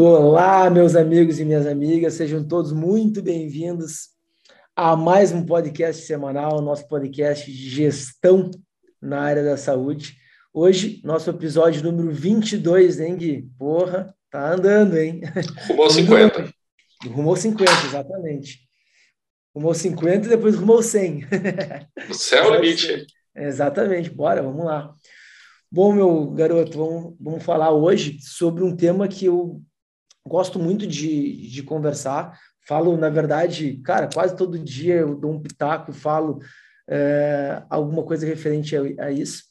Olá, meus amigos e minhas amigas, sejam todos muito bem-vindos a mais um podcast semanal, nosso podcast de gestão na área da saúde. Hoje, nosso episódio número 22, hein, Gui? Porra, tá andando, hein? Rumou 50. Rumou 50, exatamente. Rumou 50 e depois rumou 100. O céu é o limite. Exatamente, bora, vamos lá. Bom, meu garoto, vamos, vamos falar hoje sobre um tema que eu gosto muito de, de conversar. Falo, na verdade, cara, quase todo dia eu dou um pitaco, falo é, alguma coisa referente a, a, isso,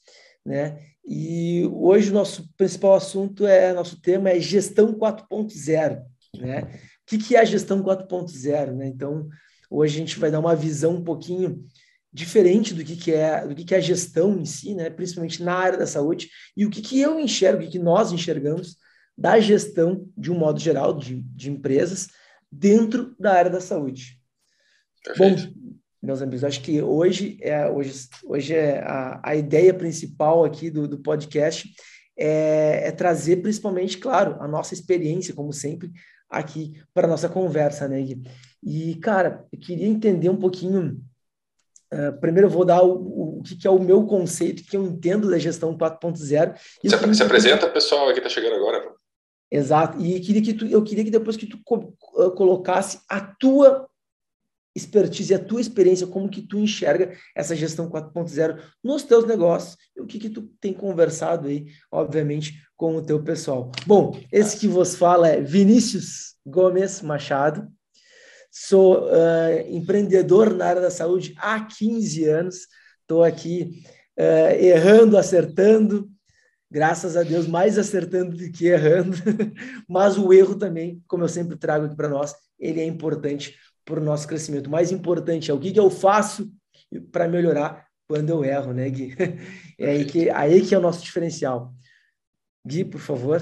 né? E hoje o nosso principal assunto é, nosso tema é gestão 4.0, né? O que, que é a gestão 4.0, né? Então, hoje a gente vai dar uma visão um pouquinho diferente do que, que é do que, que é a gestão em si, né? principalmente na área da saúde, e o que, que eu enxergo, o que, que nós enxergamos da gestão, de um modo geral, de, de empresas, dentro da área da saúde. Perfeito. Bom, meus amigos, acho que hoje é, hoje, hoje é a, a ideia principal aqui do, do podcast é, é trazer principalmente, claro, a nossa experiência, como sempre, aqui para a nossa conversa, né, Gui? E, cara, eu queria entender um pouquinho Uh, primeiro eu vou dar o, o, que, que, é o meu conceito, o que eu entendo da gestão 4.0. Se, se apresenta, pessoal, que está chegando agora. Exato. E queria que tu, eu queria que depois que tu co ah, colocasse a tua expertise, a tua experiência, como que tu enxerga essa gestão 4.0 nos teus negócios e o que que tu tem conversado aí, obviamente, com o teu pessoal. Bom, esse que vos fala é Vinícius Gomes Machado, Sou uh, empreendedor na área da saúde há 15 anos. Estou aqui uh, errando, acertando. Graças a Deus, mais acertando do que errando. Mas o erro também, como eu sempre trago aqui para nós, ele é importante para o nosso crescimento. O mais importante é o que, que eu faço para melhorar quando eu erro, né, Gui? É aí que, aí que é o nosso diferencial. Gui, por favor.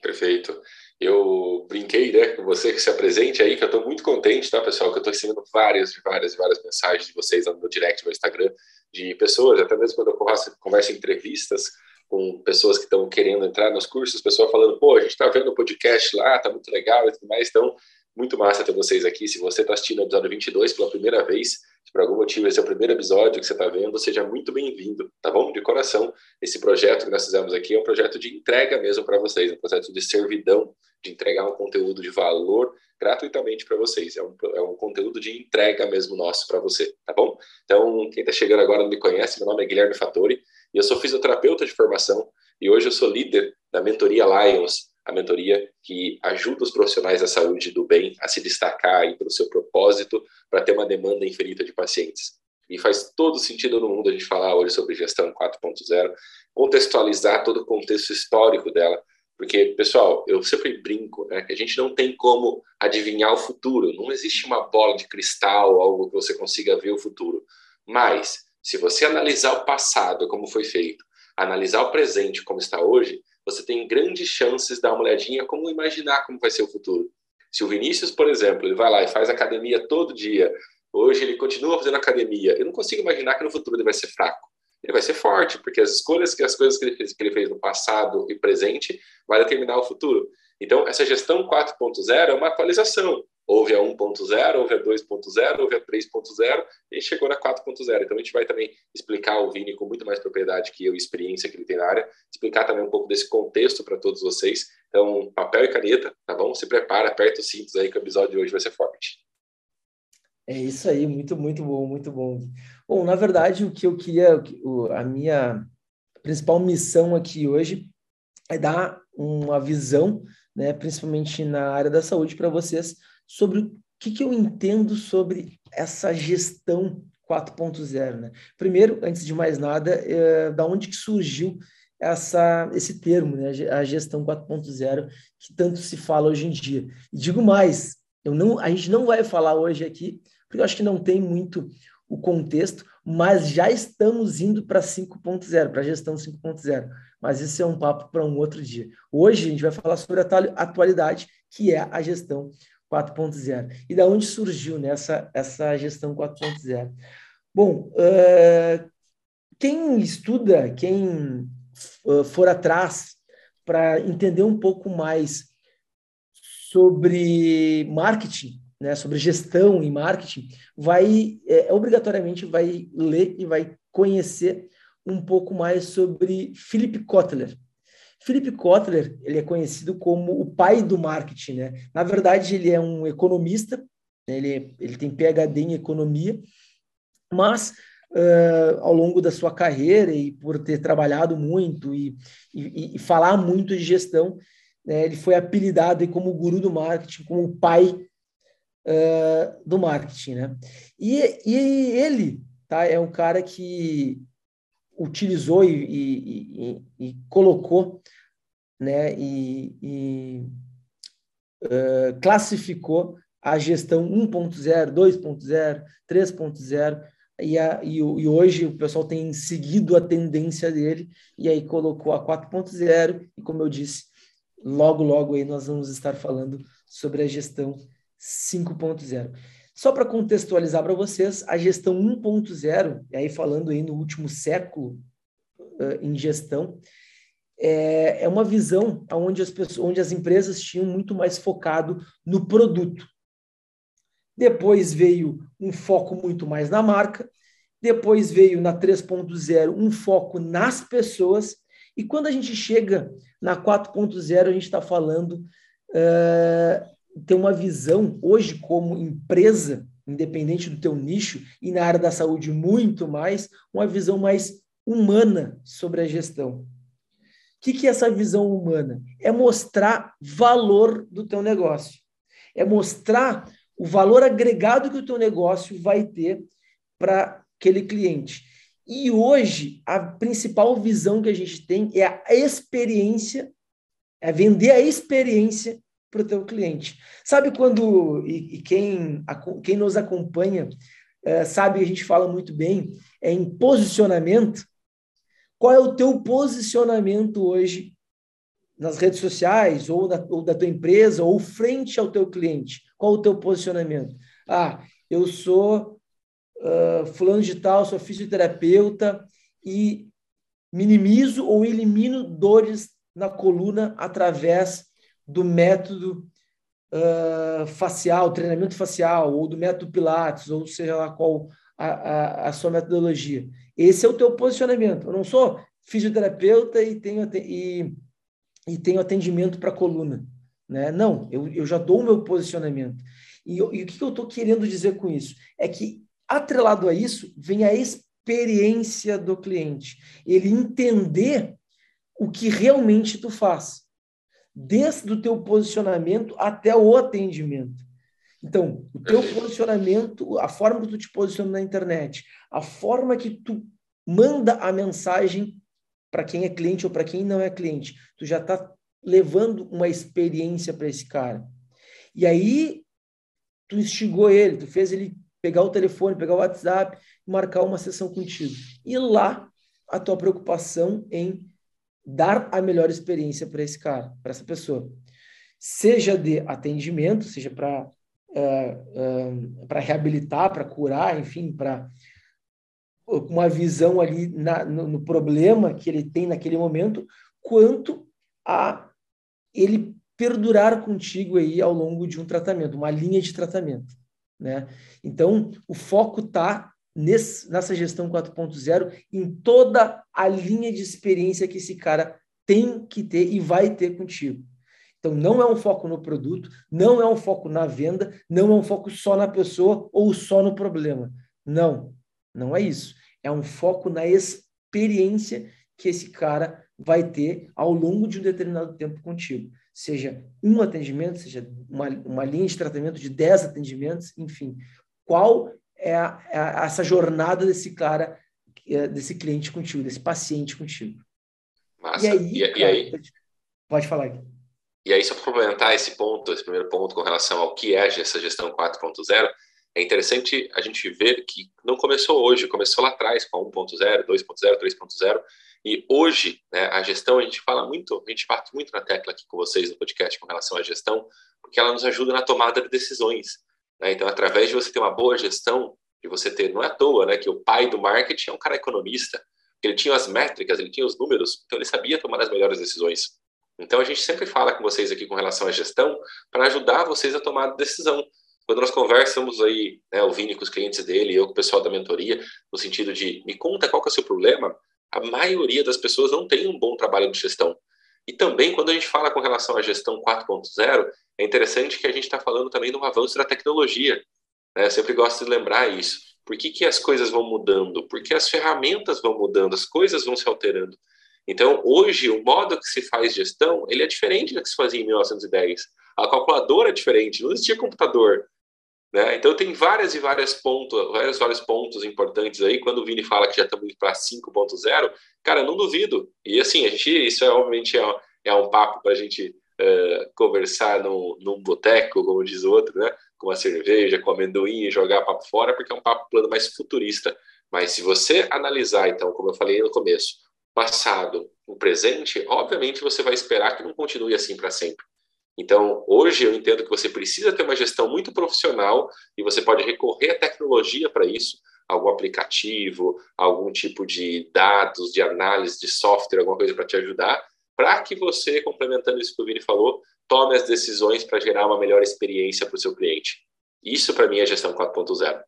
Perfeito. Eu brinquei né, com você que se apresente aí, que eu estou muito contente, tá, pessoal? Que eu estou recebendo várias e várias e várias mensagens de vocês no meu direct, no meu Instagram, de pessoas, até mesmo quando eu converso, converso em entrevistas com pessoas que estão querendo entrar nos cursos, pessoal falando, pô, a gente está vendo o podcast lá, tá muito legal e tudo mais, então muito massa ter vocês aqui. Se você está assistindo o episódio 22 pela primeira vez, se por algum motivo esse é o primeiro episódio que você está vendo, seja muito bem-vindo, tá bom? De coração, esse projeto que nós fizemos aqui é um projeto de entrega mesmo para vocês, um projeto de servidão, de entregar um conteúdo de valor gratuitamente para vocês. É um, é um conteúdo de entrega mesmo nosso para você, tá bom? Então, quem está chegando agora não me conhece, meu nome é Guilherme Fattori e eu sou fisioterapeuta de formação e hoje eu sou líder da mentoria Lions, a mentoria que ajuda os profissionais da saúde do bem a se destacar aí para o seu propósito, para ter uma demanda infinita de pacientes. E faz todo sentido no mundo a gente falar hoje sobre gestão 4.0, contextualizar todo o contexto histórico dela, porque, pessoal, eu sempre brinco, né, que a gente não tem como adivinhar o futuro, não existe uma bola de cristal, algo que você consiga ver o futuro. Mas, se você analisar o passado, como foi feito, analisar o presente, como está hoje, você tem grandes chances de dar uma olhadinha como imaginar como vai ser o futuro. Se o Vinícius, por exemplo, ele vai lá e faz academia todo dia, hoje ele continua fazendo academia, eu não consigo imaginar que no futuro ele vai ser fraco. Ele vai ser forte, porque as escolhas que as coisas que ele fez, que ele fez no passado e presente vai determinar o futuro. Então, essa gestão 4.0 é uma atualização. Houve a 1.0, houve a 2.0, houve a 3.0 e chegou na 4.0. Então a gente vai também explicar ao Vini com muito mais propriedade que eu e experiência que ele tem na área, explicar também um pouco desse contexto para todos vocês. Então, papel e caneta, tá bom? Se prepara, aperta os cintos aí que o episódio de hoje vai ser forte. É isso aí, muito, muito bom, muito bom. Bom, na verdade, o que eu queria, a minha principal missão aqui hoje é dar uma visão, né, principalmente na área da saúde, para vocês sobre o que, que eu entendo sobre essa gestão 4.0. Né? Primeiro, antes de mais nada, é, da onde que surgiu essa, esse termo, né? a gestão 4.0, que tanto se fala hoje em dia. E digo mais, eu não, a gente não vai falar hoje aqui, porque eu acho que não tem muito o contexto, mas já estamos indo para 5.0, para a gestão 5.0. Mas isso é um papo para um outro dia. Hoje a gente vai falar sobre a atualidade, que é a gestão 4.0. E da onde surgiu nessa né, essa gestão 4.0? Bom, uh, quem estuda, quem uh, for atrás para entender um pouco mais sobre marketing, né, sobre gestão e marketing, vai é, obrigatoriamente vai ler e vai conhecer um pouco mais sobre Philip Kotler. Philip Kotler, ele é conhecido como o pai do marketing, né? Na verdade, ele é um economista, né? ele, ele tem PhD em economia, mas uh, ao longo da sua carreira e por ter trabalhado muito e, e, e falar muito de gestão, né? ele foi apelidado como o guru do marketing, como o pai uh, do marketing, né? E, e ele, tá? É um cara que utilizou e, e, e, e colocou, né, e, uh, classificou a gestão 1.0, 2.0, 3.0, e, a, e, e, hoje o pessoal tem seguido a tendência dele, e aí colocou a 4.0, e como eu disse, logo, logo aí nós vamos estar falando sobre a gestão 5.0. Só para contextualizar para vocês, a gestão 1.0, e aí falando aí no último século uh, em gestão, é, é uma visão onde as, pessoas, onde as empresas tinham muito mais focado no produto. Depois veio um foco muito mais na marca, depois veio na 3.0 um foco nas pessoas, e quando a gente chega na 4.0, a gente está falando uh, ter uma visão hoje como empresa, independente do teu nicho, e na área da saúde muito mais, uma visão mais humana sobre a gestão. O que, que é essa visão humana? É mostrar valor do teu negócio. É mostrar o valor agregado que o teu negócio vai ter para aquele cliente. E hoje, a principal visão que a gente tem é a experiência, é vender a experiência para o teu cliente. Sabe quando, e, e quem, a, quem nos acompanha é, sabe, a gente fala muito bem, é em posicionamento. Qual é o teu posicionamento hoje nas redes sociais, ou da, ou da tua empresa, ou frente ao teu cliente? Qual o teu posicionamento? Ah, eu sou uh, fulano de tal, sou fisioterapeuta e minimizo ou elimino dores na coluna através do método uh, facial, treinamento facial, ou do método Pilates, ou seja lá qual a, a, a, sua metodologia. Esse é o teu posicionamento. Eu não sou fisioterapeuta e tenho, e, e tenho atendimento para coluna. Né? Não, eu, eu já dou o meu posicionamento. E, e o que eu estou querendo dizer com isso? É que, atrelado a isso, vem a experiência do cliente. Ele entender o que realmente tu faz desde o teu posicionamento até o atendimento. Então, o teu posicionamento, a forma que tu te posiciona na internet, a forma que tu manda a mensagem para quem é cliente ou para quem não é cliente, tu já está levando uma experiência para esse cara. E aí, tu instigou ele, tu fez ele pegar o telefone, pegar o WhatsApp, marcar uma sessão contigo. E lá, a tua preocupação em dar a melhor experiência para esse cara, para essa pessoa. Seja de atendimento, seja para uh, uh, para reabilitar, para curar, enfim, para uma visão ali na, no, no, problema que ele tem naquele momento, quanto a ele perdurar contigo aí ao longo de um tratamento, uma linha de tratamento, né? Então, o foco está nesse, nessa gestão 4.0 em toda a linha de experiência que esse cara tem que ter e vai ter contigo. Então, não é um foco no produto, não é um foco na venda, não é um foco só na pessoa ou só no problema. Não, não é isso. É um foco na experiência que esse cara vai ter ao longo de um determinado tempo contigo. Seja um atendimento, seja uma, uma linha de tratamento de 10 atendimentos, enfim. Qual é, a, é a, essa jornada desse cara, é, desse cliente contigo, desse paciente contigo. Massa. E aí, e, cara, e aí? Pode falar aqui. E aí, só para complementar esse ponto, esse primeiro ponto com relação ao que é essa gestão 4.0, é interessante a gente ver que não começou hoje, começou lá atrás com a 1.0, 2.0, 3.0, e hoje né, a gestão, a gente fala muito, a gente parte muito na tecla aqui com vocês no podcast com relação à gestão, porque ela nos ajuda na tomada de decisões. Né? Então, através de você ter uma boa gestão, de você ter, não é à toa, né, que o pai do marketing é um cara economista, ele tinha as métricas, ele tinha os números, então ele sabia tomar as melhores decisões. Então a gente sempre fala com vocês aqui com relação à gestão para ajudar vocês a tomar decisão. Quando nós conversamos aí, né, o Vini com os clientes dele, eu com o pessoal da mentoria, no sentido de me conta qual que é o seu problema, a maioria das pessoas não tem um bom trabalho de gestão. E também, quando a gente fala com relação à gestão 4.0, é interessante que a gente está falando também do avanço da tecnologia. Né? Eu sempre gosto de lembrar isso. Por que, que as coisas vão mudando? Porque as ferramentas vão mudando, as coisas vão se alterando. Então, hoje, o modo que se faz gestão, ele é diferente do que se fazia em 1910. A calculadora é diferente, não existia computador. Né? Então, tem várias e várias pontos, vários, vários pontos importantes aí. Quando o Vini fala que já estamos para 5.0, cara, não duvido. E assim, a gente, isso é, obviamente é, é um papo para a gente uh, conversar num, num boteco, como diz o outro, né? com uma cerveja, com amendoim jogar papo fora, porque é um papo plano mais futurista. Mas se você analisar, então, como eu falei no começo, passado, o presente, obviamente você vai esperar que não continue assim para sempre. Então, hoje eu entendo que você precisa ter uma gestão muito profissional e você pode recorrer à tecnologia para isso, algum aplicativo, algum tipo de dados, de análise, de software, alguma coisa para te ajudar, para que você, complementando isso que o Vini falou, tome as decisões para gerar uma melhor experiência para o seu cliente. Isso, para mim, é gestão 4.0.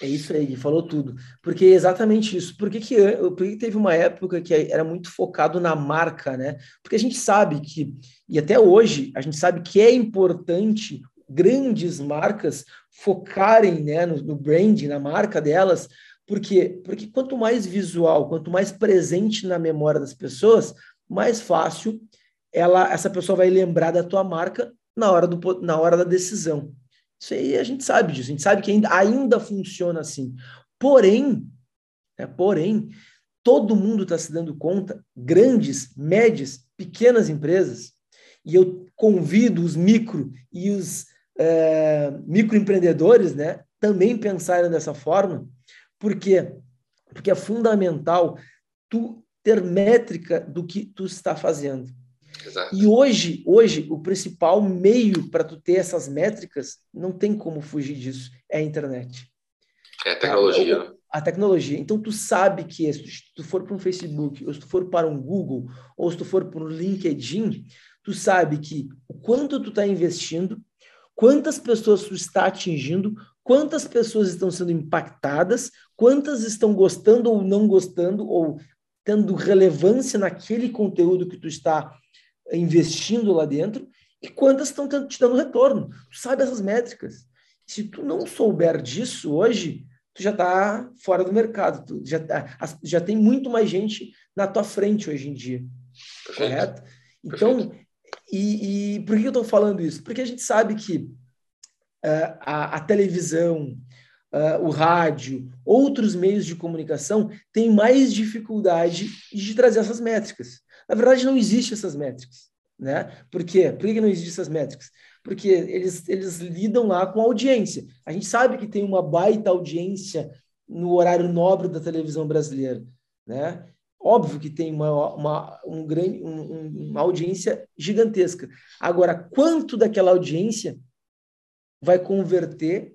É isso aí, falou tudo. Porque é exatamente isso. Por que, que, por que teve uma época que era muito focado na marca, né? Porque a gente sabe que, e até hoje, a gente sabe que é importante grandes marcas focarem né, no, no brand, na marca delas, porque, porque quanto mais visual, quanto mais presente na memória das pessoas, mais fácil ela, essa pessoa vai lembrar da tua marca na hora, do, na hora da decisão. Isso aí a gente sabe disso, a gente sabe que ainda, ainda funciona assim. Porém, né, porém, todo mundo está se dando conta, grandes, médias, pequenas empresas, e eu convido os micro e os é, microempreendedores né, também pensarem dessa forma, porque porque é fundamental tu ter métrica do que tu está fazendo. Exato. E hoje, hoje, o principal meio para tu ter essas métricas, não tem como fugir disso, é a internet. É a tecnologia. A, a tecnologia. Então, tu sabe que se tu for para um Facebook, ou se tu for para um Google, ou se tu for para um LinkedIn, tu sabe que o quanto tu está investindo, quantas pessoas tu está atingindo, quantas pessoas estão sendo impactadas, quantas estão gostando ou não gostando, ou tendo relevância naquele conteúdo que tu está investindo lá dentro e quantas estão te dando retorno. Tu sabe essas métricas. Se tu não souber disso hoje, tu já está fora do mercado. Tu já, tá, já tem muito mais gente na tua frente hoje em dia. Perfeito. Correto? Então, e, e, por que eu estou falando isso? Porque a gente sabe que uh, a, a, televisão, uh, o rádio, outros meios de comunicação têm mais dificuldade de trazer essas métricas. Na verdade, não existem essas métricas. Né? Por quê? Por que não existem essas métricas? Porque eles, eles lidam lá com audiência. A gente sabe que tem uma baita audiência no horário nobre da televisão brasileira. Né? Óbvio que tem uma, uma, um grande, um, uma audiência gigantesca. Agora, quanto daquela audiência vai converter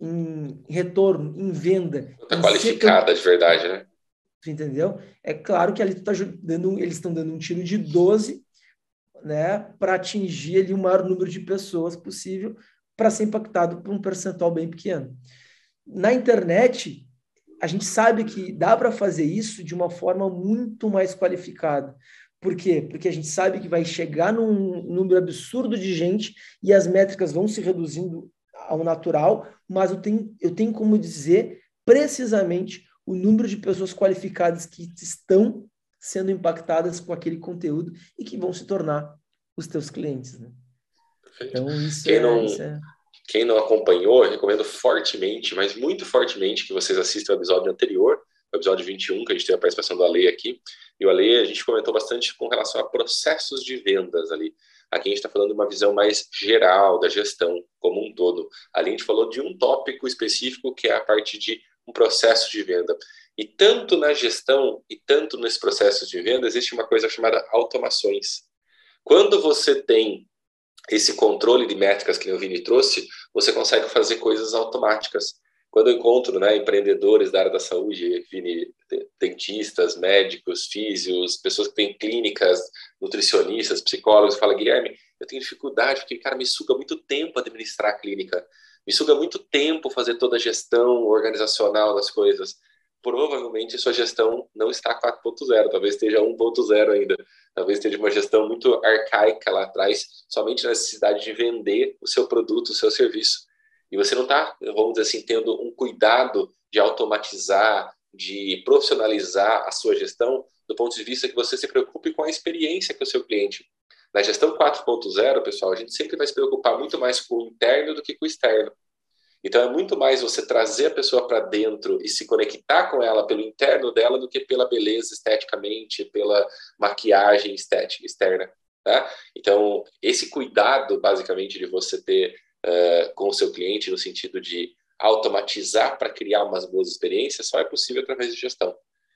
em retorno, em venda? Está qualificada de verdade, né? Entendeu? É claro que ali tu tá dando, eles estão dando um tiro de 12, né, para atingir ali o maior número de pessoas possível para ser impactado por um percentual bem pequeno. Na internet, a gente sabe que dá para fazer isso de uma forma muito mais qualificada. Por quê? Porque a gente sabe que vai chegar num número absurdo de gente e as métricas vão se reduzindo ao natural, mas eu tenho, eu tenho como dizer precisamente o número de pessoas qualificadas que estão sendo impactadas com aquele conteúdo e que vão se tornar os teus clientes. Né? Então, isso quem, é, não, isso é... quem não acompanhou, recomendo fortemente, mas muito fortemente, que vocês assistam o episódio anterior, o episódio 21, que a gente tem a participação do Ale aqui. E o Ale, a gente comentou bastante com relação a processos de vendas ali. Aqui a gente está falando de uma visão mais geral da gestão como um todo. Ali a gente falou de um tópico específico que é a parte de um processo de venda. E tanto na gestão e tanto nesse processo de venda existe uma coisa chamada automações. Quando você tem esse controle de métricas que o Vini trouxe, você consegue fazer coisas automáticas. quando eu encontro né, empreendedores da área da saúde, Vini, dentistas, médicos, físios, pessoas que têm clínicas, nutricionistas, psicólogos, fala, Guilherme, eu tenho dificuldade porque, cara, me suga muito tempo administrar a clínica, me suga muito tempo fazer toda a gestão organizacional das coisas. Provavelmente sua gestão não está 4.0, talvez esteja 1.0 ainda. Talvez esteja uma gestão muito arcaica lá atrás, somente na necessidade de vender o seu produto, o seu serviço. E você não está, vamos dizer assim, tendo um cuidado de automatizar, de profissionalizar a sua gestão do ponto de vista que você se preocupe com a experiência que o seu cliente. Na gestão 4.0, pessoal, a gente sempre vai se preocupar muito mais com o interno do que com o externo. Então é muito mais você trazer a pessoa para dentro e se conectar com ela pelo interno dela do que pela beleza esteticamente, pela maquiagem estética externa. Tá? Então esse cuidado, basicamente, de você ter uh, com o seu cliente no sentido de automatizar para criar umas boas experiências só é possível através de gestão.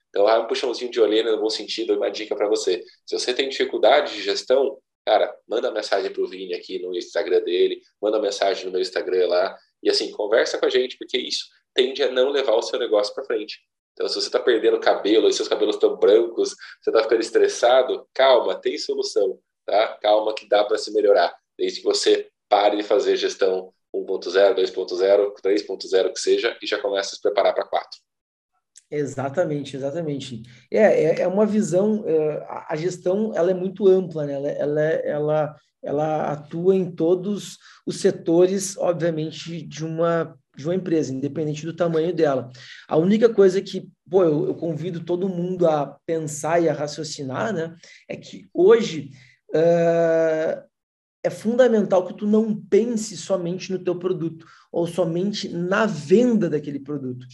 Então, é um puxãozinho de orelha no bom sentido, uma dica para você. Se você tem dificuldade de gestão, cara, manda mensagem para o Vini aqui no Instagram dele, manda mensagem no meu Instagram lá, e assim, conversa com a gente, porque isso tende a não levar o seu negócio para frente. Então, se você está perdendo cabelo e seus cabelos estão brancos, você está ficando estressado, calma, tem solução, tá? Calma que dá para se melhorar, desde que você pare de fazer gestão 1.0, 2.0, 3.0 que seja e já comece a se preparar para 4. Exatamente, exatamente. É, é, é uma visão, é, a gestão ela é muito ampla, né? ela, ela, ela, ela atua em todos os setores, obviamente, de uma, de uma empresa, independente do tamanho dela. A única coisa que pô, eu, eu convido todo mundo a pensar e a raciocinar né, é que hoje uh, é fundamental que tu não pense somente no teu produto ou somente na venda daquele produto.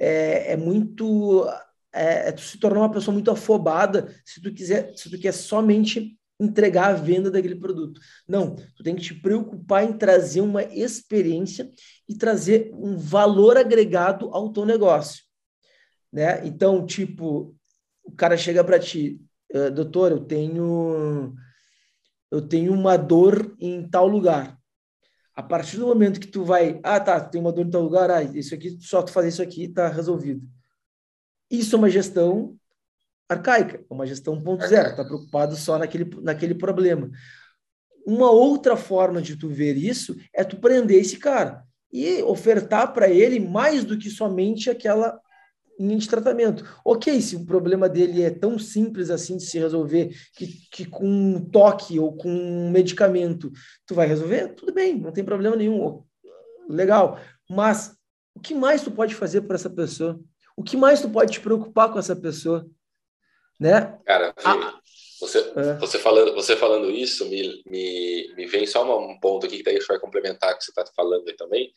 É, é muito é, é tu se tornar uma pessoa muito afobada se tu quiser se tu quer somente entregar a venda daquele produto. Não, tu tem que te preocupar em trazer uma experiência e trazer um valor agregado ao teu negócio, né? Então, tipo, o cara chega para ti, uh, doutor, eu tenho eu tenho uma dor em tal lugar. A partir do momento que tu vai, ah, tá, tem uma dor em tal lugar, ah, isso aqui, só tu fazer isso aqui, tá resolvido. Isso é uma gestão arcaica, é uma gestão ponto zero, tá preocupado só naquele, naquele problema. Uma outra forma de tu ver isso é tu prender esse cara e ofertar para ele mais do que somente aquela linha de tratamento. Ok, se o problema dele é tão simples assim de se resolver, que, que com um toque ou com um medicamento tu vai resolver, tudo bem, não tem problema nenhum. Legal. Mas o que mais tu pode fazer para essa pessoa? O que mais tu pode te preocupar com essa pessoa? Né? Cara, ah, você, é. você, falando, você falando isso, me, me, me vem só um ponto aqui que daí vai complementar o que você está falando aí também,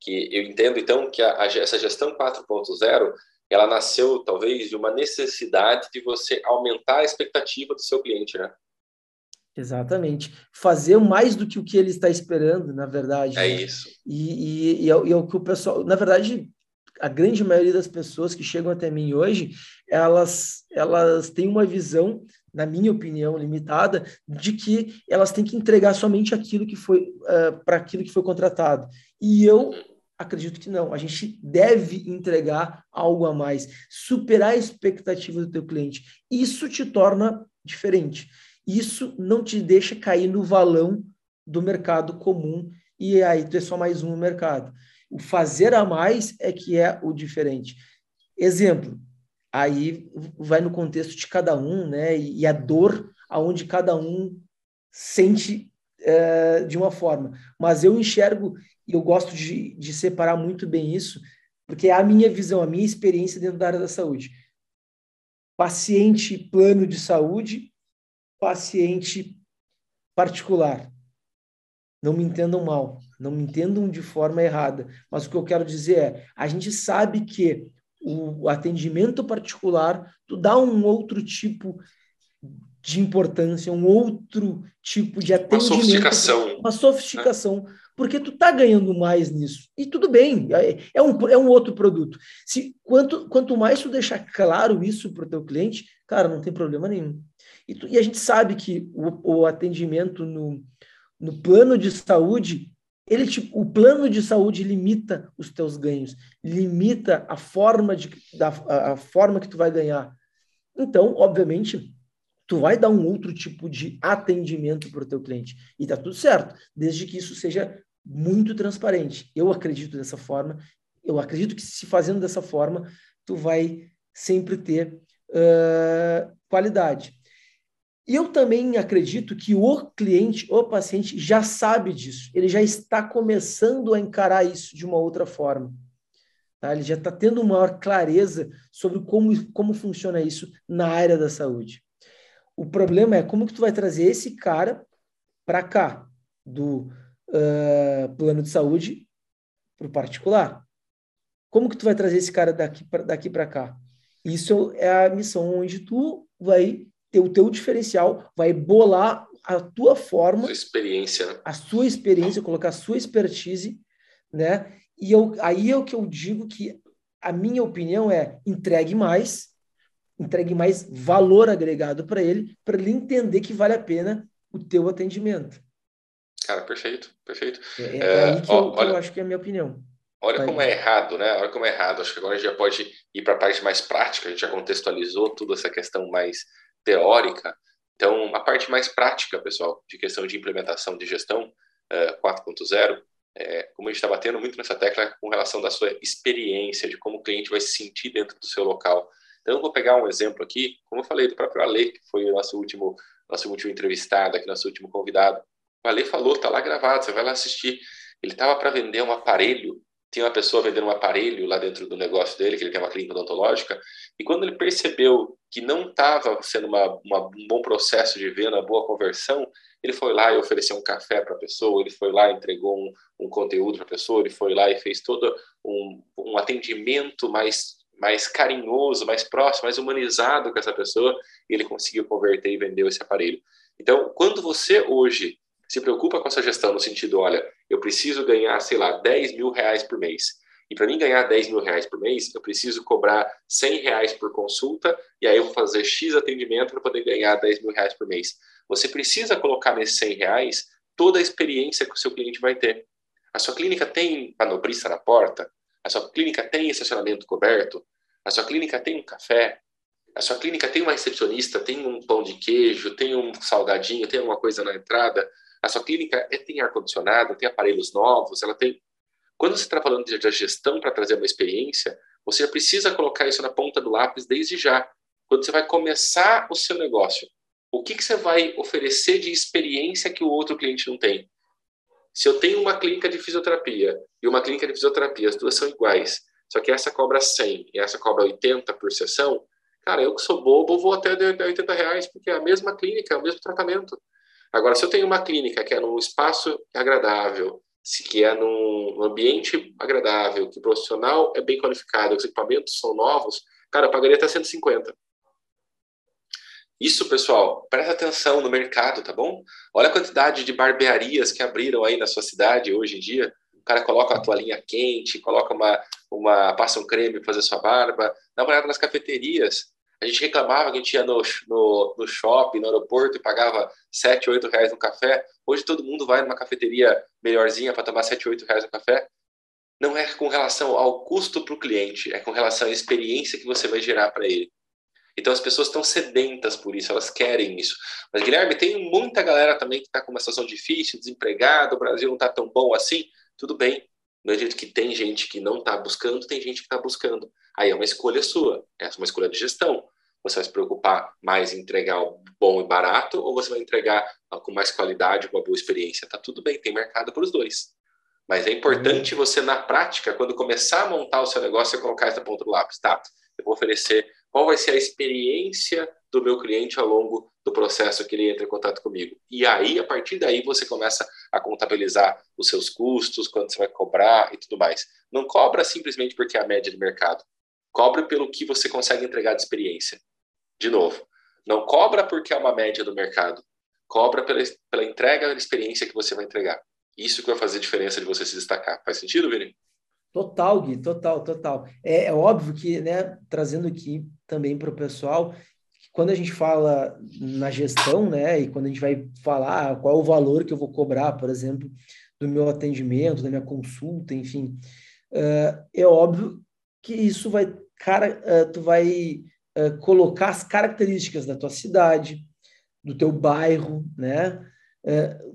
que eu entendo então que a, a, essa gestão 4.0 ela nasceu talvez de uma necessidade de você aumentar a expectativa do seu cliente, né? Exatamente. Fazer mais do que o que ele está esperando, na verdade. É né? isso. E, e, e, é, e, é, o que o pessoal. Na verdade, a grande maioria das pessoas que chegam até mim hoje, elas, elas têm uma visão, na minha opinião, limitada, de que elas têm que entregar somente aquilo que foi uh, para aquilo que foi contratado. E eu. Acredito que não. A gente deve entregar algo a mais, superar a expectativa do teu cliente. Isso te torna diferente. Isso não te deixa cair no valão do mercado comum e aí tu é só mais um no mercado. O fazer a mais é que é o diferente. Exemplo, aí vai no contexto de cada um, né? E a dor aonde cada um sente é, de uma forma. Mas eu enxergo e eu gosto de, de separar muito bem isso, porque é a minha visão, a minha experiência dentro da área da saúde. Paciente plano de saúde, paciente particular. Não me entendam mal, não me entendam de forma errada, mas o que eu quero dizer é, a gente sabe que o atendimento particular, tu dá um outro tipo de importância, um outro tipo de atendimento. Uma sofisticação. Uma sofisticação. Né? porque tu tá ganhando mais nisso. E tudo bem, é, é, um, é um outro produto. Se quanto, quanto mais tu deixar claro isso para o teu cliente, cara, não tem problema nenhum. E, tu, e a gente sabe que o, o atendimento no, no plano de saúde ele o plano de saúde limita os teus ganhos, limita a forma de da, a, a forma que tu vai ganhar. Então, obviamente, tu vai dar um outro tipo de atendimento para o teu cliente e tá tudo certo, desde que isso seja muito transparente. Eu acredito dessa forma. Eu acredito que se fazendo dessa forma, tu vai sempre ter uh, qualidade. E eu também acredito que o cliente, o paciente, já sabe disso. Ele já está começando a encarar isso de uma outra forma. Tá? Ele já está tendo maior clareza sobre como, como funciona isso na área da saúde. O problema é como que tu vai trazer esse cara para cá, do uh, plano de saúde para o particular. Como que tu vai trazer esse cara daqui para daqui cá? Isso é a missão onde tu vai ter o teu diferencial, vai bolar a tua forma, a experiência, né? a sua experiência, colocar a sua expertise, né? E eu, aí é o que eu digo que a minha opinião é entregue mais, entregue mais valor agregado para ele, para ele entender que vale a pena o teu atendimento. Cara, perfeito, perfeito. É, é, é aí que, ó, eu, olha, eu acho que é a minha opinião. Olha como é errado, né? Olha como é errado. Acho que agora a gente já pode ir para a parte mais prática, a gente já contextualizou toda essa questão mais teórica. Então, a parte mais prática, pessoal, de questão de implementação de gestão uh, 4.0, é, como a gente está batendo muito nessa tecla com relação da sua experiência, de como o cliente vai se sentir dentro do seu local. Então, vou pegar um exemplo aqui, como eu falei, do próprio Ale, que foi o nosso último, nosso último entrevistado, aqui, nosso último convidado. O Ale falou, está lá gravado, você vai lá assistir. Ele estava para vender um aparelho tinha uma pessoa vendendo um aparelho lá dentro do negócio dele, que ele tem uma clínica odontológica, e quando ele percebeu que não estava sendo uma, uma, um bom processo de venda, boa conversão, ele foi lá e ofereceu um café para a pessoa, ele foi lá e entregou um, um conteúdo para a pessoa, ele foi lá e fez todo um, um atendimento mais, mais carinhoso, mais próximo, mais humanizado com essa pessoa, e ele conseguiu converter e vendeu esse aparelho. Então, quando você hoje se preocupa com essa gestão no sentido, olha, eu preciso ganhar, sei lá, 10 mil reais por mês. E para mim ganhar 10 mil reais por mês, eu preciso cobrar 100 reais por consulta, e aí eu vou fazer X atendimento para poder ganhar 10 mil reais por mês. Você precisa colocar nesses 100 reais toda a experiência que o seu cliente vai ter. A sua clínica tem manobrista na porta? A sua clínica tem estacionamento coberto? A sua clínica tem um café? A sua clínica tem uma recepcionista? Tem um pão de queijo? Tem um salgadinho? Tem alguma coisa na entrada? A sua clínica é, tem ar-condicionado, tem aparelhos novos, ela tem. Quando você está falando de, gestão para trazer uma experiência, você precisa colocar isso na ponta do lápis desde já. Quando você vai começar o seu negócio, o que, que você vai oferecer de experiência que o outro cliente não tem? Se eu tenho uma clínica de fisioterapia e uma clínica de fisioterapia, as duas são iguais, só que essa cobra 100 e essa cobra 80 por sessão, cara, eu que sou bobo vou até 80 reais, porque é a mesma clínica, é o mesmo tratamento. Agora, se eu tenho uma clínica que é num espaço agradável, que é num ambiente agradável, que o profissional é bem qualificado, os equipamentos são novos, cara, eu pagaria até 150. Isso, pessoal, presta atenção no mercado, tá bom? Olha a quantidade de barbearias que abriram aí na sua cidade hoje em dia. O cara coloca uma toalhinha quente, coloca uma, uma passa um creme para fazer sua barba. Dá uma olhada nas cafeterias. A gente reclamava que a gente ia no, no, no shopping, no aeroporto e pagava 7, 8 reais no café. Hoje todo mundo vai numa cafeteria melhorzinha para tomar 7, 8 reais no café. Não é com relação ao custo para o cliente, é com relação à experiência que você vai gerar para ele. Então as pessoas estão sedentas por isso, elas querem isso. Mas Guilherme, tem muita galera também que está com uma situação difícil, desempregado, o Brasil não está tão bom assim. Tudo bem, do jeito que tem gente que não está buscando, tem gente que está buscando. Aí é uma escolha sua, é uma escolha de gestão. Você vai se preocupar mais em entregar o bom e barato ou você vai entregar com mais qualidade, com uma boa experiência? Tá tudo bem, tem mercado para os dois. Mas é importante uhum. você, na prática, quando começar a montar o seu negócio, você colocar essa ponta do lápis, tá? Eu vou oferecer qual vai ser a experiência do meu cliente ao longo do processo que ele entra em contato comigo. E aí, a partir daí, você começa a contabilizar os seus custos, quanto você vai cobrar e tudo mais. Não cobra simplesmente porque é a média do mercado. Cobre pelo que você consegue entregar de experiência. De novo, não cobra porque é uma média do mercado. Cobra pela, pela entrega da experiência que você vai entregar. Isso que vai fazer a diferença de você se destacar. Faz sentido, Vini? Total, Gui, total, total. É, é óbvio que, né, trazendo aqui também para o pessoal, quando a gente fala na gestão, né, e quando a gente vai falar qual é o valor que eu vou cobrar, por exemplo, do meu atendimento, da minha consulta, enfim, uh, é óbvio que isso vai, cara, uh, tu vai uh, colocar as características da tua cidade, do teu bairro, né?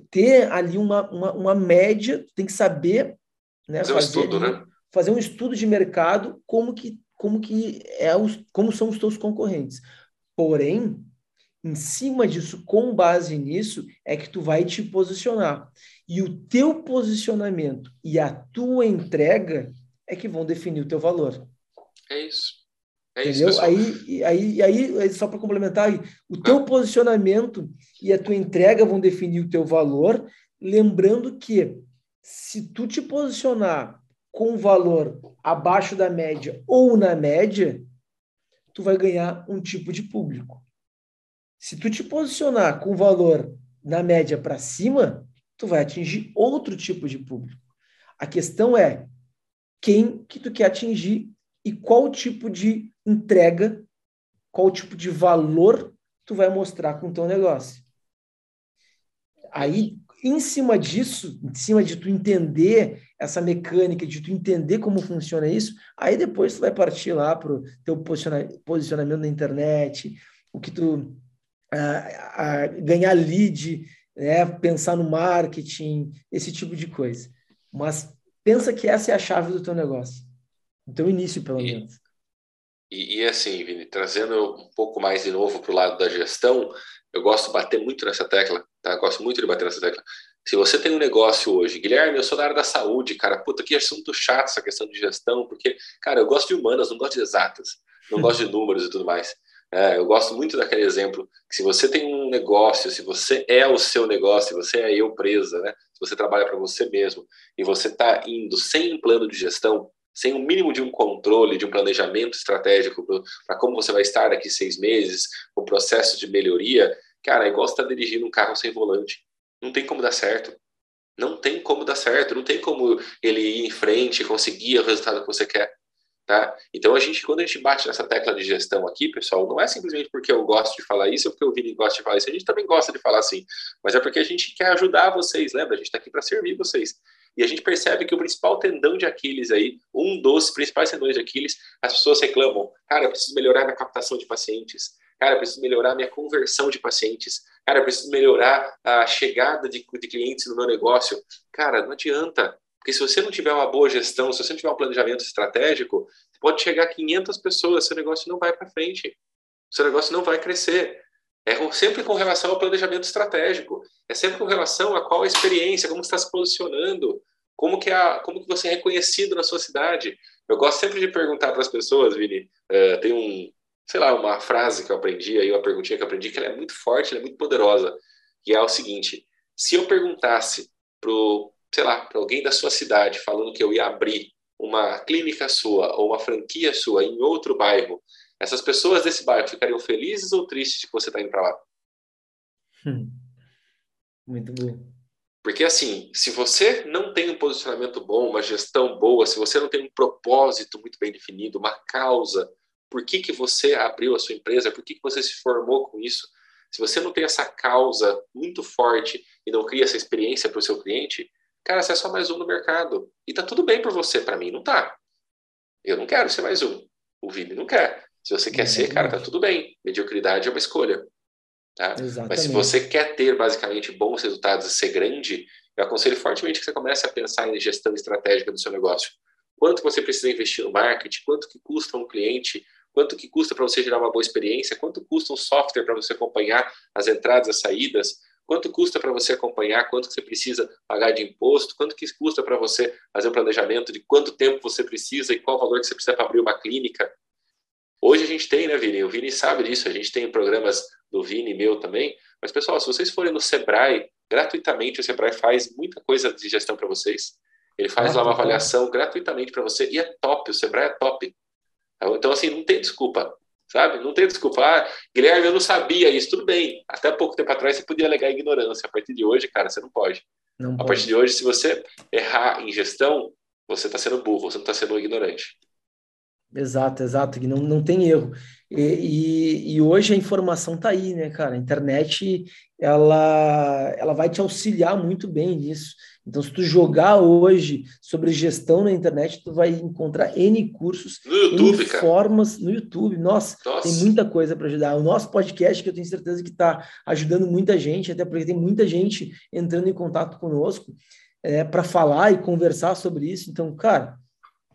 ter ali uma, uma, uma média, tem que saber, né? Fazer, fazer um estudo, né? Fazer um estudo de mercado, como que, como que é os, como são os teus concorrentes. Porém, em cima disso, com base nisso, é que tu vai te posicionar. E o teu posicionamento e a tua entrega é que vão definir o teu valor. É isso. É Entendeu? isso, aí, aí, aí, só para complementar, o teu ah. posicionamento e a tua entrega vão definir o teu valor, lembrando que se tu te posicionar com valor abaixo da média ou na média, tu vai ganhar um tipo de público. Se tu te posicionar com valor na média para cima, tu vai atingir outro tipo de público. A questão é quem que tu quer atingir e qual tipo de entrega, qual tipo de valor tu vai mostrar com o teu negócio. Aí, em cima disso, em cima de tu entender essa mecânica, de tu entender como funciona isso, aí depois tu vai partir lá para o teu posicionamento na internet, o que tu a, a ganhar lead, né, pensar no marketing, esse tipo de coisa. Mas pensa que essa é a chave do teu negócio, do teu início, pelo e, menos. E, e, assim, Vini, trazendo um pouco mais de novo para o lado da gestão, eu gosto de bater muito nessa tecla, tá? gosto muito de bater nessa tecla. Se você tem um negócio hoje, Guilherme, eu sou da área da saúde, cara, puta, que assunto chato essa questão de gestão, porque, cara, eu gosto de humanas, não gosto de exatas, não gosto de números e tudo mais. É, eu gosto muito daquele exemplo que se você tem um negócio, se você é o seu negócio, se você é a eu presa, né? se você trabalha para você mesmo e você está indo sem um plano de gestão, sem um mínimo de um controle, de um planejamento estratégico para como você vai estar daqui seis meses, o processo de melhoria, cara, é igual você tá dirigindo um carro sem volante. Não tem como dar certo. Não tem como dar certo. Não tem como ele ir em frente e conseguir o resultado que você quer. Tá? Então, a gente, quando a gente bate nessa tecla de gestão aqui, pessoal, não é simplesmente porque eu gosto de falar isso ou porque o Vini gosta de falar isso. A gente também gosta de falar assim, mas é porque a gente quer ajudar vocês, lembra? A gente está aqui para servir vocês. E a gente percebe que o principal tendão de Aquiles aí, um dos principais tendões de Aquiles, as pessoas reclamam: cara, eu preciso melhorar minha captação de pacientes, cara, preciso melhorar minha conversão de pacientes, cara, preciso melhorar a chegada de, de clientes no meu negócio. Cara, não adianta. Porque se você não tiver uma boa gestão, se você não tiver um planejamento estratégico, pode chegar a 500 pessoas, seu negócio não vai para frente. Seu negócio não vai crescer. É sempre com relação ao planejamento estratégico. É sempre com relação a qual a experiência, como está se posicionando, como que, a, como que você é reconhecido na sua cidade. Eu gosto sempre de perguntar para as pessoas, Vini, uh, tem um, sei lá, uma frase que eu aprendi, aí uma perguntinha que eu aprendi, que ela é muito forte, ela é muito poderosa, e é o seguinte, se eu perguntasse pro sei lá, para alguém da sua cidade falando que eu ia abrir uma clínica sua ou uma franquia sua em outro bairro, essas pessoas desse bairro ficariam felizes ou tristes de que você está indo para lá? Hum. Muito bom. Porque assim, se você não tem um posicionamento bom, uma gestão boa, se você não tem um propósito muito bem definido, uma causa, por que, que você abriu a sua empresa, por que, que você se formou com isso, se você não tem essa causa muito forte e não cria essa experiência para o seu cliente, Cara, você é só mais um no mercado. E tá tudo bem por você, para mim não tá. Eu não quero ser mais um. O Vini não quer. Se você quer ser, cara, tá tudo bem. Mediocridade é uma escolha. Tá? Mas se você quer ter basicamente bons resultados e ser grande, eu aconselho fortemente que você comece a pensar em gestão estratégica do seu negócio. Quanto você precisa investir no marketing? Quanto que custa um cliente? Quanto que custa para você gerar uma boa experiência? Quanto custa um software para você acompanhar as entradas e as saídas? Quanto custa para você acompanhar? Quanto você precisa pagar de imposto? Quanto que custa para você fazer um planejamento de quanto tempo você precisa e qual valor que você precisa para abrir uma clínica? Hoje a gente tem, né, Vini? O Vini sabe disso. A gente tem programas do Vini meu também. Mas, pessoal, se vocês forem no Sebrae, gratuitamente, o Sebrae faz muita coisa de gestão para vocês. Ele faz ah, lá uma avaliação gratuitamente para você e é top. O Sebrae é top. Então, assim, não tem desculpa sabe? Não tem desculpa. Ah, Guilherme, eu não sabia isso. Tudo bem. Até pouco tempo atrás você podia alegar ignorância. A partir de hoje, cara, você não pode. Não a pode. partir de hoje, se você errar em gestão, você está sendo burro, você não está sendo ignorante. Exato, exato, que não, não tem erro. E, e, e hoje a informação está aí, né, cara? A internet, ela, ela vai te auxiliar muito bem nisso. Então, se tu jogar hoje sobre gestão na internet, tu vai encontrar N cursos, no YouTube, N formas no YouTube. Nossa, Nossa. tem muita coisa para ajudar. O nosso podcast, que eu tenho certeza que está ajudando muita gente, até porque tem muita gente entrando em contato conosco é, para falar e conversar sobre isso. Então, cara,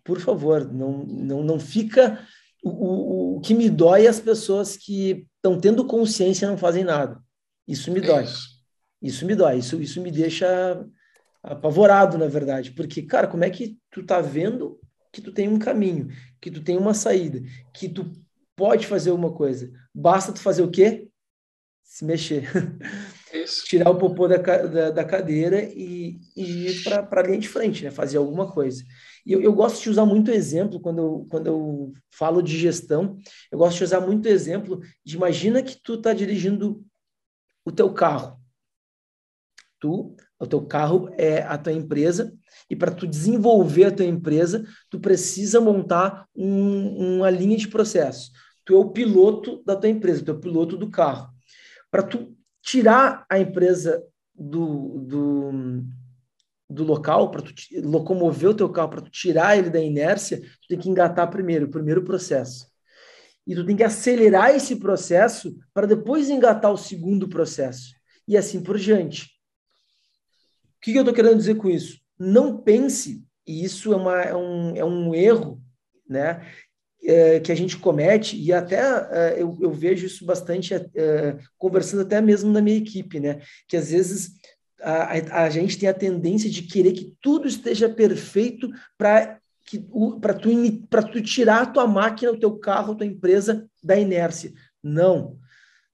por favor, não, não, não fica. O, o, o que me dói é as pessoas que estão tendo consciência e não fazem nada. Isso me dói. Isso me dói. Isso, isso me deixa apavorado, na verdade. Porque, cara, como é que tu tá vendo que tu tem um caminho, que tu tem uma saída, que tu pode fazer uma coisa? Basta tu fazer o quê? Se mexer. Isso. Tirar o popô da, da, da cadeira e, e ir para a linha de frente, né? Fazer alguma coisa. E eu, eu, gosto de usar muito exemplo quando eu, quando eu falo de gestão. Eu gosto de usar muito exemplo de imagina que tu está dirigindo o teu carro. Tu, o teu carro é a tua empresa e para tu desenvolver a tua empresa, tu precisa montar um, uma linha de processo. Tu é o piloto da tua empresa, tu é o piloto do carro. Para tu tirar a empresa do, do, do local, para tu locomover o teu carro, para tu tirar ele da inércia, tu tem que engatar primeiro, o primeiro processo. E tu tem que acelerar esse processo para depois engatar o segundo processo. E assim por diante. O que, que eu estou querendo dizer com isso? Não pense, e isso é, uma, é, um, é um erro, né? É, que a gente comete, e até é, eu, eu, vejo isso bastante é, conversando até mesmo na minha equipe, né? Que às vezes a, a, gente tem a tendência de querer que tudo esteja perfeito para para tu, tu tirar a tua máquina, o teu carro, a tua empresa da inércia. Não.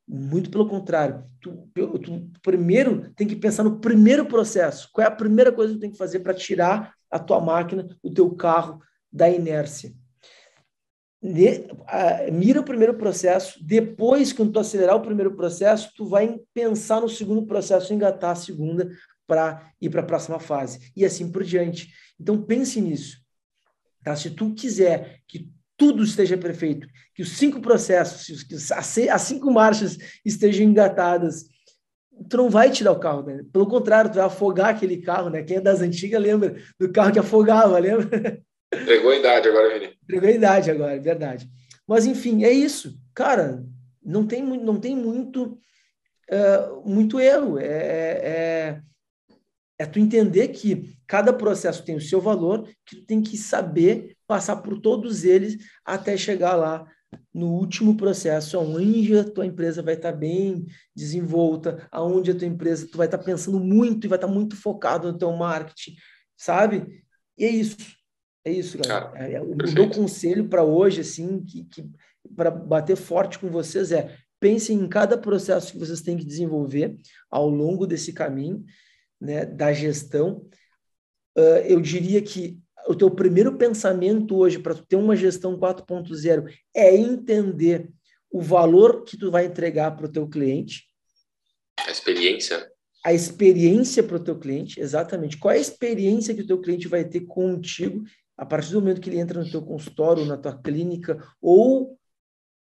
Muito pelo contrário. Tu, tu, primeiro tem que pensar no primeiro processo. Qual é a primeira coisa que tu tem que fazer para tirar a tua máquina, o teu carro da inércia? Mira o primeiro processo, depois, quando tu acelerar o primeiro processo, tu vai pensar no segundo processo, engatar a segunda para ir para a próxima fase, e assim por diante. Então, pense nisso. Tá? Se tu quiser que tudo esteja perfeito, que os cinco processos, que as cinco marchas estejam engatadas, tu não vai tirar o carro, né? Pelo contrário, tu vai afogar aquele carro, né? Quem é das antigas lembra do carro que afogava, lembra? Entregou a idade agora, Vini. Entregou a idade agora, verdade. Mas, enfim, é isso. Cara, não tem, não tem muito, uh, muito erro. É, é, é, é tu entender que cada processo tem o seu valor, que tu tem que saber passar por todos eles até chegar lá no último processo, onde a tua empresa vai estar bem desenvolta, aonde a tua empresa tu vai estar pensando muito e vai estar muito focado no teu marketing, sabe? E é isso. É isso, galera. Ah, é, o meu conselho para hoje, assim, que, que para bater forte com vocês é pensem em cada processo que vocês têm que desenvolver ao longo desse caminho, né, da gestão. Uh, eu diria que o teu primeiro pensamento hoje para ter uma gestão 4.0 é entender o valor que tu vai entregar para o teu cliente. A experiência. A experiência para o teu cliente, exatamente. Qual é a experiência que o teu cliente vai ter contigo a partir do momento que ele entra no teu consultório, na tua clínica, ou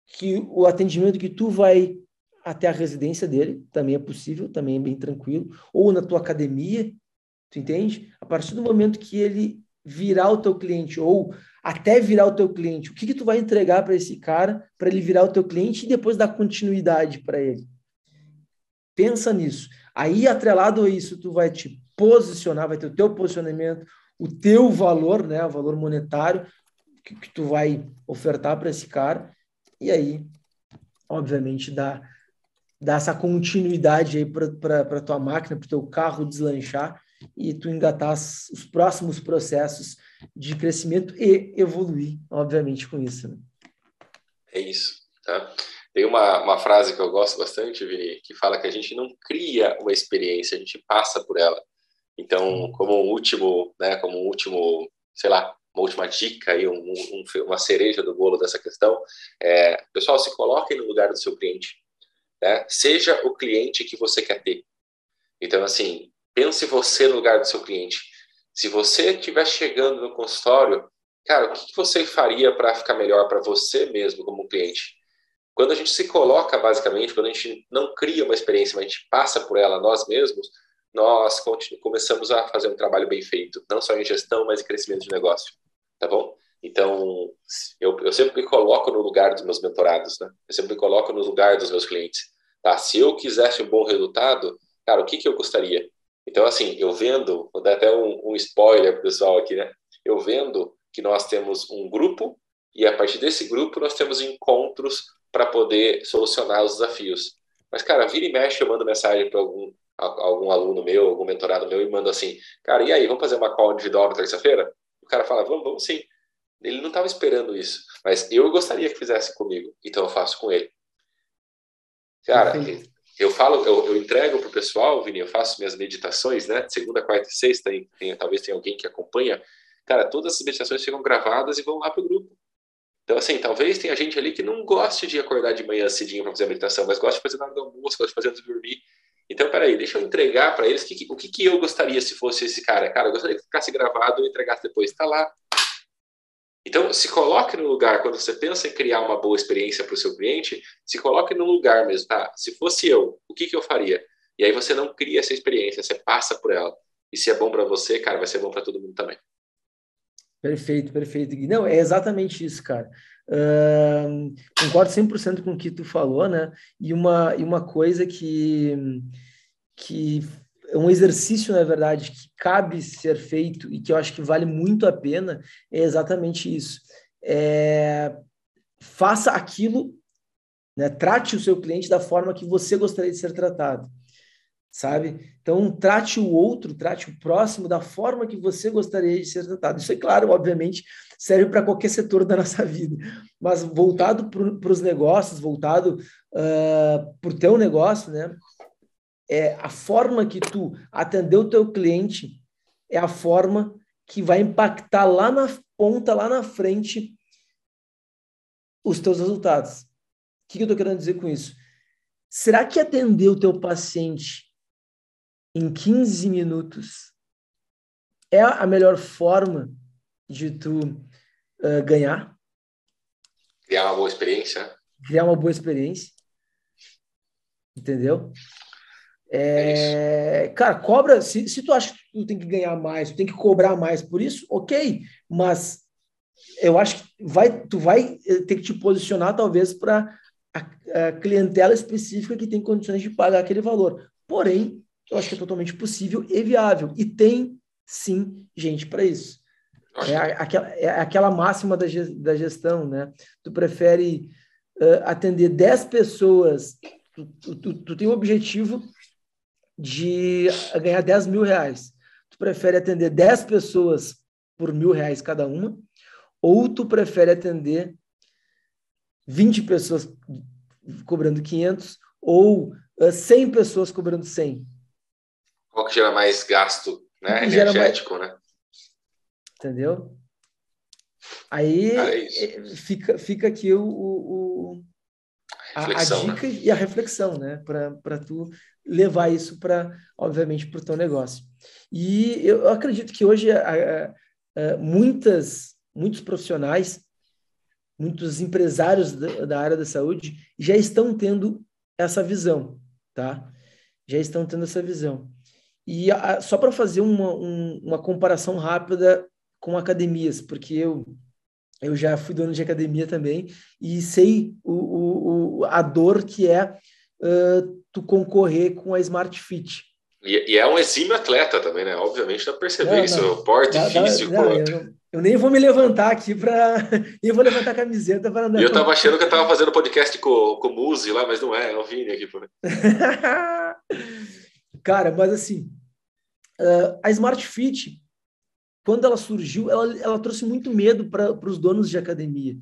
que o atendimento que tu vai até a residência dele, também é possível, também é bem tranquilo, ou na tua academia, tu entende? A partir do momento que ele virar o teu cliente, ou até virar o teu cliente, o que que tu vai entregar para esse cara, para ele virar o teu cliente e depois dar continuidade para ele? Pensa nisso. Aí, atrelado a isso, tu vai te posicionar, vai ter o teu posicionamento, o teu valor, né, o valor monetário que, que tu vai ofertar para esse cara, e aí, obviamente, dá, dá essa continuidade aí para a tua máquina, para o teu carro deslanchar e tu engatar os próximos processos de crescimento e evoluir, obviamente, com isso. Né? É isso, tá? Tem uma, uma frase que eu gosto bastante, Vini, que fala que a gente não cria uma experiência, a gente passa por ela. Então, como último, né, como último, sei lá, uma última dica e um, um, uma cereja do bolo dessa questão, é, pessoal, se coloquem no lugar do seu cliente. Né? Seja o cliente que você quer ter. Então, assim, pense você no lugar do seu cliente. Se você estiver chegando no consultório cara, o que você faria para ficar melhor para você mesmo como cliente? Quando a gente se coloca, basicamente, quando a gente não cria uma experiência, mas a gente passa por ela nós mesmos, nós começamos a fazer um trabalho bem feito, não só em gestão, mas em crescimento de negócio, tá bom? Então, eu, eu sempre me coloco no lugar dos meus mentorados, né? Eu sempre me coloco no lugar dos meus clientes, tá? Se eu quisesse um bom resultado, cara, o que, que eu gostaria? Então, assim, eu vendo, vou dar até um, um spoiler pro pessoal aqui, né? Eu vendo que nós temos um grupo e a partir desse grupo nós temos encontros para poder solucionar os desafios. Mas, cara, vira e mexe, eu mando mensagem para algum, algum aluno meu, algum mentorado meu, e mando assim, cara, e aí, vamos fazer uma call individual na terça-feira? O cara fala, vamos, vamos sim. Ele não estava esperando isso, mas eu gostaria que fizesse comigo, então eu faço com ele. Cara, eu falo, eu, eu entrego para o pessoal, Vini, eu faço minhas meditações, né? Segunda, quarta e sexta, tem, tem, talvez tenha alguém que acompanha. Cara, todas as meditações ficam gravadas e vão lá para o grupo. Então, assim, talvez tenha gente ali que não goste de acordar de manhã cedinho para fazer a meditação, mas gosta de fazer na hora do almoço, gosta de fazer antes de dormir. Então, peraí, deixa eu entregar para eles que, o que, que eu gostaria se fosse esse cara. Cara, eu gostaria que ficasse gravado e entregasse depois. Está lá. Então, se coloque no lugar, quando você pensa em criar uma boa experiência para o seu cliente, se coloque no lugar mesmo, tá? Se fosse eu, o que, que eu faria? E aí você não cria essa experiência, você passa por ela. E se é bom para você, cara, vai ser bom para todo mundo também. Perfeito, perfeito. Não, é exatamente isso, cara. Concordo 100% com o que tu falou, né? E uma, e uma coisa que, que é um exercício, na verdade, que cabe ser feito e que eu acho que vale muito a pena é exatamente isso. É, faça aquilo, né? trate o seu cliente da forma que você gostaria de ser tratado sabe? Então, trate o outro, trate o próximo da forma que você gostaria de ser tratado. Isso é claro, obviamente, serve para qualquer setor da nossa vida, mas voltado para os negócios, voltado uh, para o teu negócio, né? É a forma que tu atender o teu cliente é a forma que vai impactar lá na ponta, lá na frente, os teus resultados. O que eu estou querendo dizer com isso? Será que atender o teu paciente em 15 minutos é a melhor forma de tu uh, ganhar. Criar uma boa experiência. Criar uma boa experiência. Entendeu? É, é cara, cobra. Se, se tu acha que tu tem que ganhar mais, tu tem que cobrar mais por isso, ok. Mas eu acho que vai, tu vai eh, ter que te posicionar, talvez, para a, a clientela específica que tem condições de pagar aquele valor. Porém, eu acho que é totalmente possível e viável. E tem, sim, gente para isso. É, aquela, é aquela máxima da, da gestão, né? Tu prefere uh, atender 10 pessoas, tu, tu, tu, tu tem o objetivo de ganhar 10 mil reais. Tu prefere atender 10 pessoas por mil reais cada uma, ou tu prefere atender 20 pessoas cobrando 500, ou uh, 100 pessoas cobrando 100. Qual que gera mais gasto né, energético, mais... né? Entendeu? Aí é fica, fica aqui o, o, a, a, dica né? e a reflexão, né? Para tu levar isso para, obviamente, para o teu negócio. E eu acredito que hoje a, a, muitas, muitos profissionais, muitos empresários da, da área da saúde já estão tendo essa visão, tá? Já estão tendo essa visão. E a, só para fazer uma, um, uma comparação rápida com academias, porque eu, eu já fui dono de academia também e sei o, o, a dor que é uh, tu concorrer com a Smart Fit. E, e, é um exímio atleta também, né? Obviamente dá perceber não, isso, o porte dá, físico. Não, eu, eu, nem vou me levantar aqui para. nem vou levantar a camiseta para andar. E eu tava achando que eu tava fazendo podcast com, com o Muzi lá, mas não é, é o Vini aqui. Pô. Cara, mas assim, Uh, a Smart Fit, quando ela surgiu, ela, ela trouxe muito medo para os donos de academia.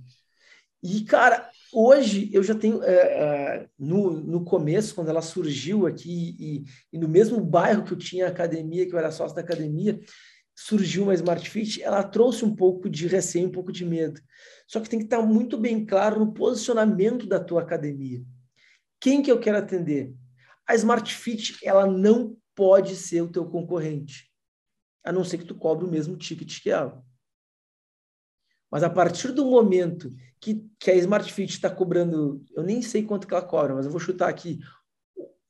E, cara, hoje eu já tenho, uh, uh, no, no começo, quando ela surgiu aqui, e, e, no mesmo bairro que eu tinha academia, que eu era sócio da academia, surgiu uma Smart Fit, ela trouxe um pouco de receio, um pouco de medo. Só que tem que estar muito bem claro no posicionamento da tua academia. Quem que eu quero atender? A Smart Fit, ela não pode ser o teu concorrente, a não ser que tu cobre o mesmo ticket que ela. Mas a partir do momento que, que a Smart Fit está cobrando, eu nem sei quanto que ela cobra, mas eu vou chutar aqui,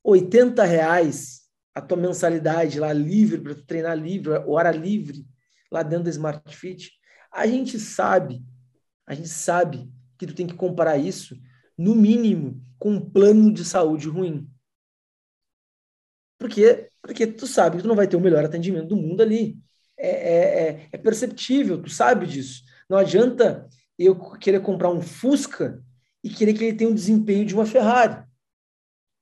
80 reais a tua mensalidade lá livre, para treinar livre, hora livre, lá dentro da Smart Fit, a gente sabe, a gente sabe que tu tem que comparar isso, no mínimo, com um plano de saúde ruim. Porque, porque tu sabe que tu não vai ter o melhor atendimento do mundo ali. É, é, é, é perceptível, tu sabe disso. Não adianta eu querer comprar um Fusca e querer que ele tenha um desempenho de uma Ferrari.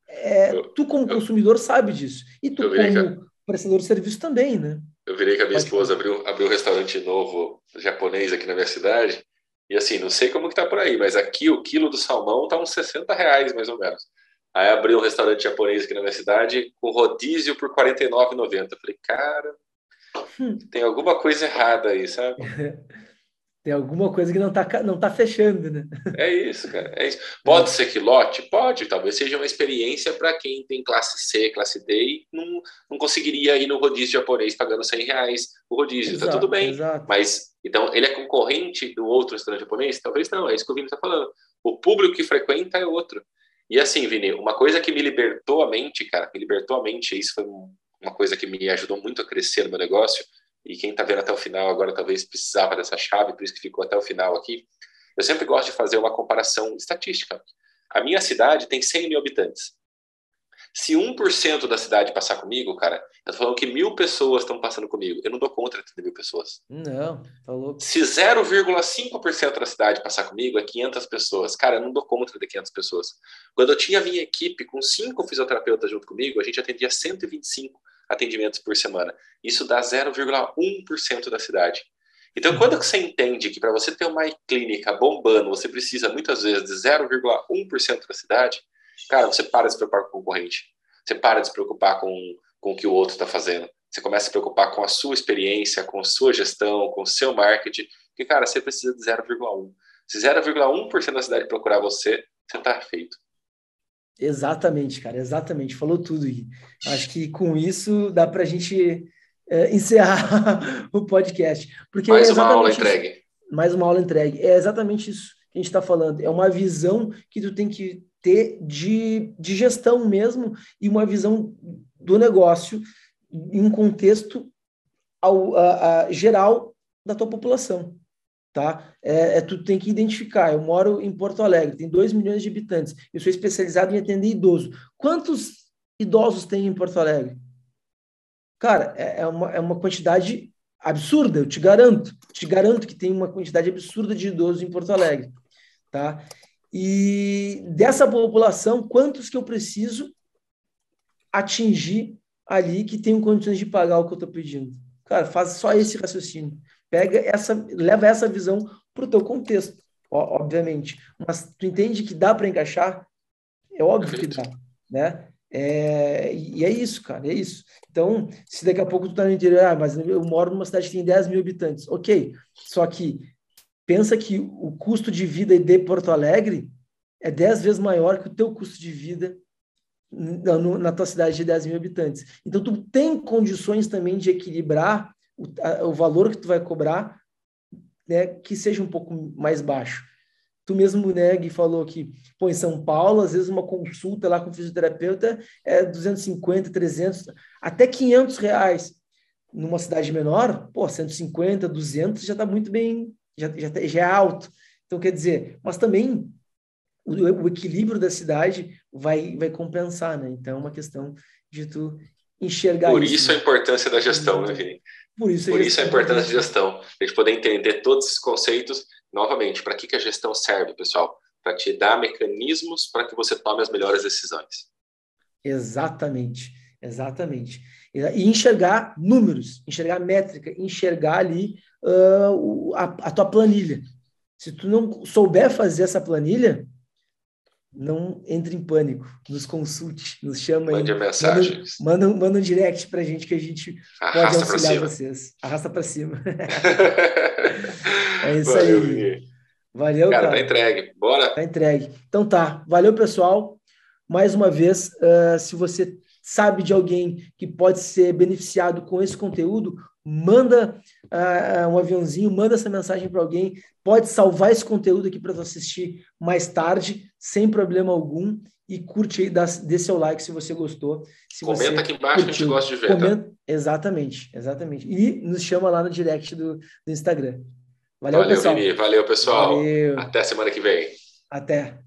É, tu, como consumidor, sabe disso. E tu, como prestador de serviço, também, né? Eu virei que a minha Pode esposa abriu, abriu um restaurante novo japonês aqui na minha cidade. E assim, não sei como que tá por aí, mas aqui o quilo do salmão tá uns 60 reais, mais ou menos. Aí abriu um restaurante japonês aqui na minha cidade com rodízio por R$ 49,90. Falei, cara, hum. tem alguma coisa errada aí, sabe? Tem alguma coisa que não está não tá fechando, né? É isso, cara. É isso. Pode ser que lote? Pode. Talvez seja uma experiência para quem tem classe C, classe D e não, não conseguiria ir no rodízio japonês pagando 100 reais o rodízio. Exato, tá tudo bem. Exato. Mas, então, ele é concorrente do outro restaurante japonês? Talvez não. É isso que o Vini está falando. O público que frequenta é outro. E assim, Vini, uma coisa que me libertou a mente, cara, me libertou a mente, isso foi uma coisa que me ajudou muito a crescer no meu negócio, e quem está vendo até o final agora talvez precisava dessa chave, por isso que ficou até o final aqui. Eu sempre gosto de fazer uma comparação estatística. A minha cidade tem 100 mil habitantes. Se 1% da cidade passar comigo, cara, eu tô falando que mil pessoas estão passando comigo. Eu não dou conta de mil pessoas. Não, falou. Se 0,5% da cidade passar comigo, é 500 pessoas. Cara, eu não dou conta de 500 pessoas. Quando eu tinha a minha equipe com cinco fisioterapeutas junto comigo, a gente atendia 125 atendimentos por semana. Isso dá 0,1% da cidade. Então, quando você entende que para você ter uma clínica bombando, você precisa muitas vezes de 0,1% da cidade, cara, você para de se preocupar com o concorrente. Você para de se preocupar com, com o que o outro está fazendo. Você começa a se preocupar com a sua experiência, com a sua gestão, com o seu marketing. Porque, cara, você precisa de 0,1. Se 0,1% da cidade procurar você, você está feito. Exatamente, cara, exatamente. Falou tudo. Gui. Acho que com isso dá para a gente é, encerrar o podcast. Porque mais é uma aula isso, entregue. Mais uma aula entregue. É exatamente isso que a gente está falando. É uma visão que tu tem que ter de, de gestão mesmo e uma visão do negócio em um contexto ao, a, a, geral da tua população tá? É, é, tu tem que identificar. Eu moro em Porto Alegre, tem 2 milhões de habitantes. Eu sou especializado em atender idoso. Quantos idosos tem em Porto Alegre? Cara, é, é, uma, é uma quantidade absurda, eu te garanto. Te garanto que tem uma quantidade absurda de idosos em Porto Alegre, tá? E dessa população, quantos que eu preciso atingir ali que tenham condições de pagar o que eu estou pedindo? Cara, faz só esse raciocínio. Pega essa, leva essa visão para o teu contexto, obviamente. Mas tu entende que dá para encaixar? É óbvio que dá, né? É, e é isso, cara, é isso. Então, se daqui a pouco tu tá no interior, ah, mas eu moro numa cidade que tem 10 mil habitantes, ok. Só que pensa que o custo de vida de Porto Alegre é 10 vezes maior que o teu custo de vida na, tua cidade de 10 mil habitantes. Então, tu tem condições também de equilibrar o, a, o valor que tu vai cobrar, né, que seja um pouco mais baixo. Tu mesmo, né, Gui, falou que, pô, em São Paulo, às vezes uma consulta lá com fisioterapeuta é 250, 300, até 500 reais. Numa cidade menor, pô, 150, 200 já está muito bem, já, já, já é alto. Então, quer dizer, mas também o, o, equilíbrio da cidade vai, vai compensar, né? Então, é uma questão de tu enxergar Por isso. Por isso a importância da gestão, né, Vini? Por isso, Por isso a importância da gestão. A gente poder entender todos esses conceitos. Novamente, para que, que a gestão serve, pessoal? Para te dar mecanismos para que você tome as melhores decisões. Exatamente, exatamente. E enxergar números, enxergar métrica, enxergar ali uh, a, a tua planilha. Se tu não souber fazer essa planilha, não entre em pânico, nos consulte, nos chama Mande aí. mensagens. Manda, manda, manda um direct pra gente que a gente Arrasta pode auxiliar vocês. Arrasta para cima. é isso Valeu, aí. Miguel. Valeu, cara. Cara, tá entregue. Bora. Tá entregue. Então tá. Valeu, pessoal. Mais uma vez, uh, se você sabe de alguém que pode ser beneficiado com esse conteúdo, manda uh, um aviãozinho, manda essa mensagem para alguém, pode salvar esse conteúdo aqui para você assistir mais tarde, sem problema algum, e curte aí, dá, dê seu like se você gostou. Se Comenta você aqui embaixo curtiu. que a gente gosta de ver. Comenta, tá? Exatamente, exatamente. E nos chama lá no direct do, do Instagram. Valeu, Valeu pessoal. Vini. Valeu, pessoal. Valeu. Até semana que vem. Até.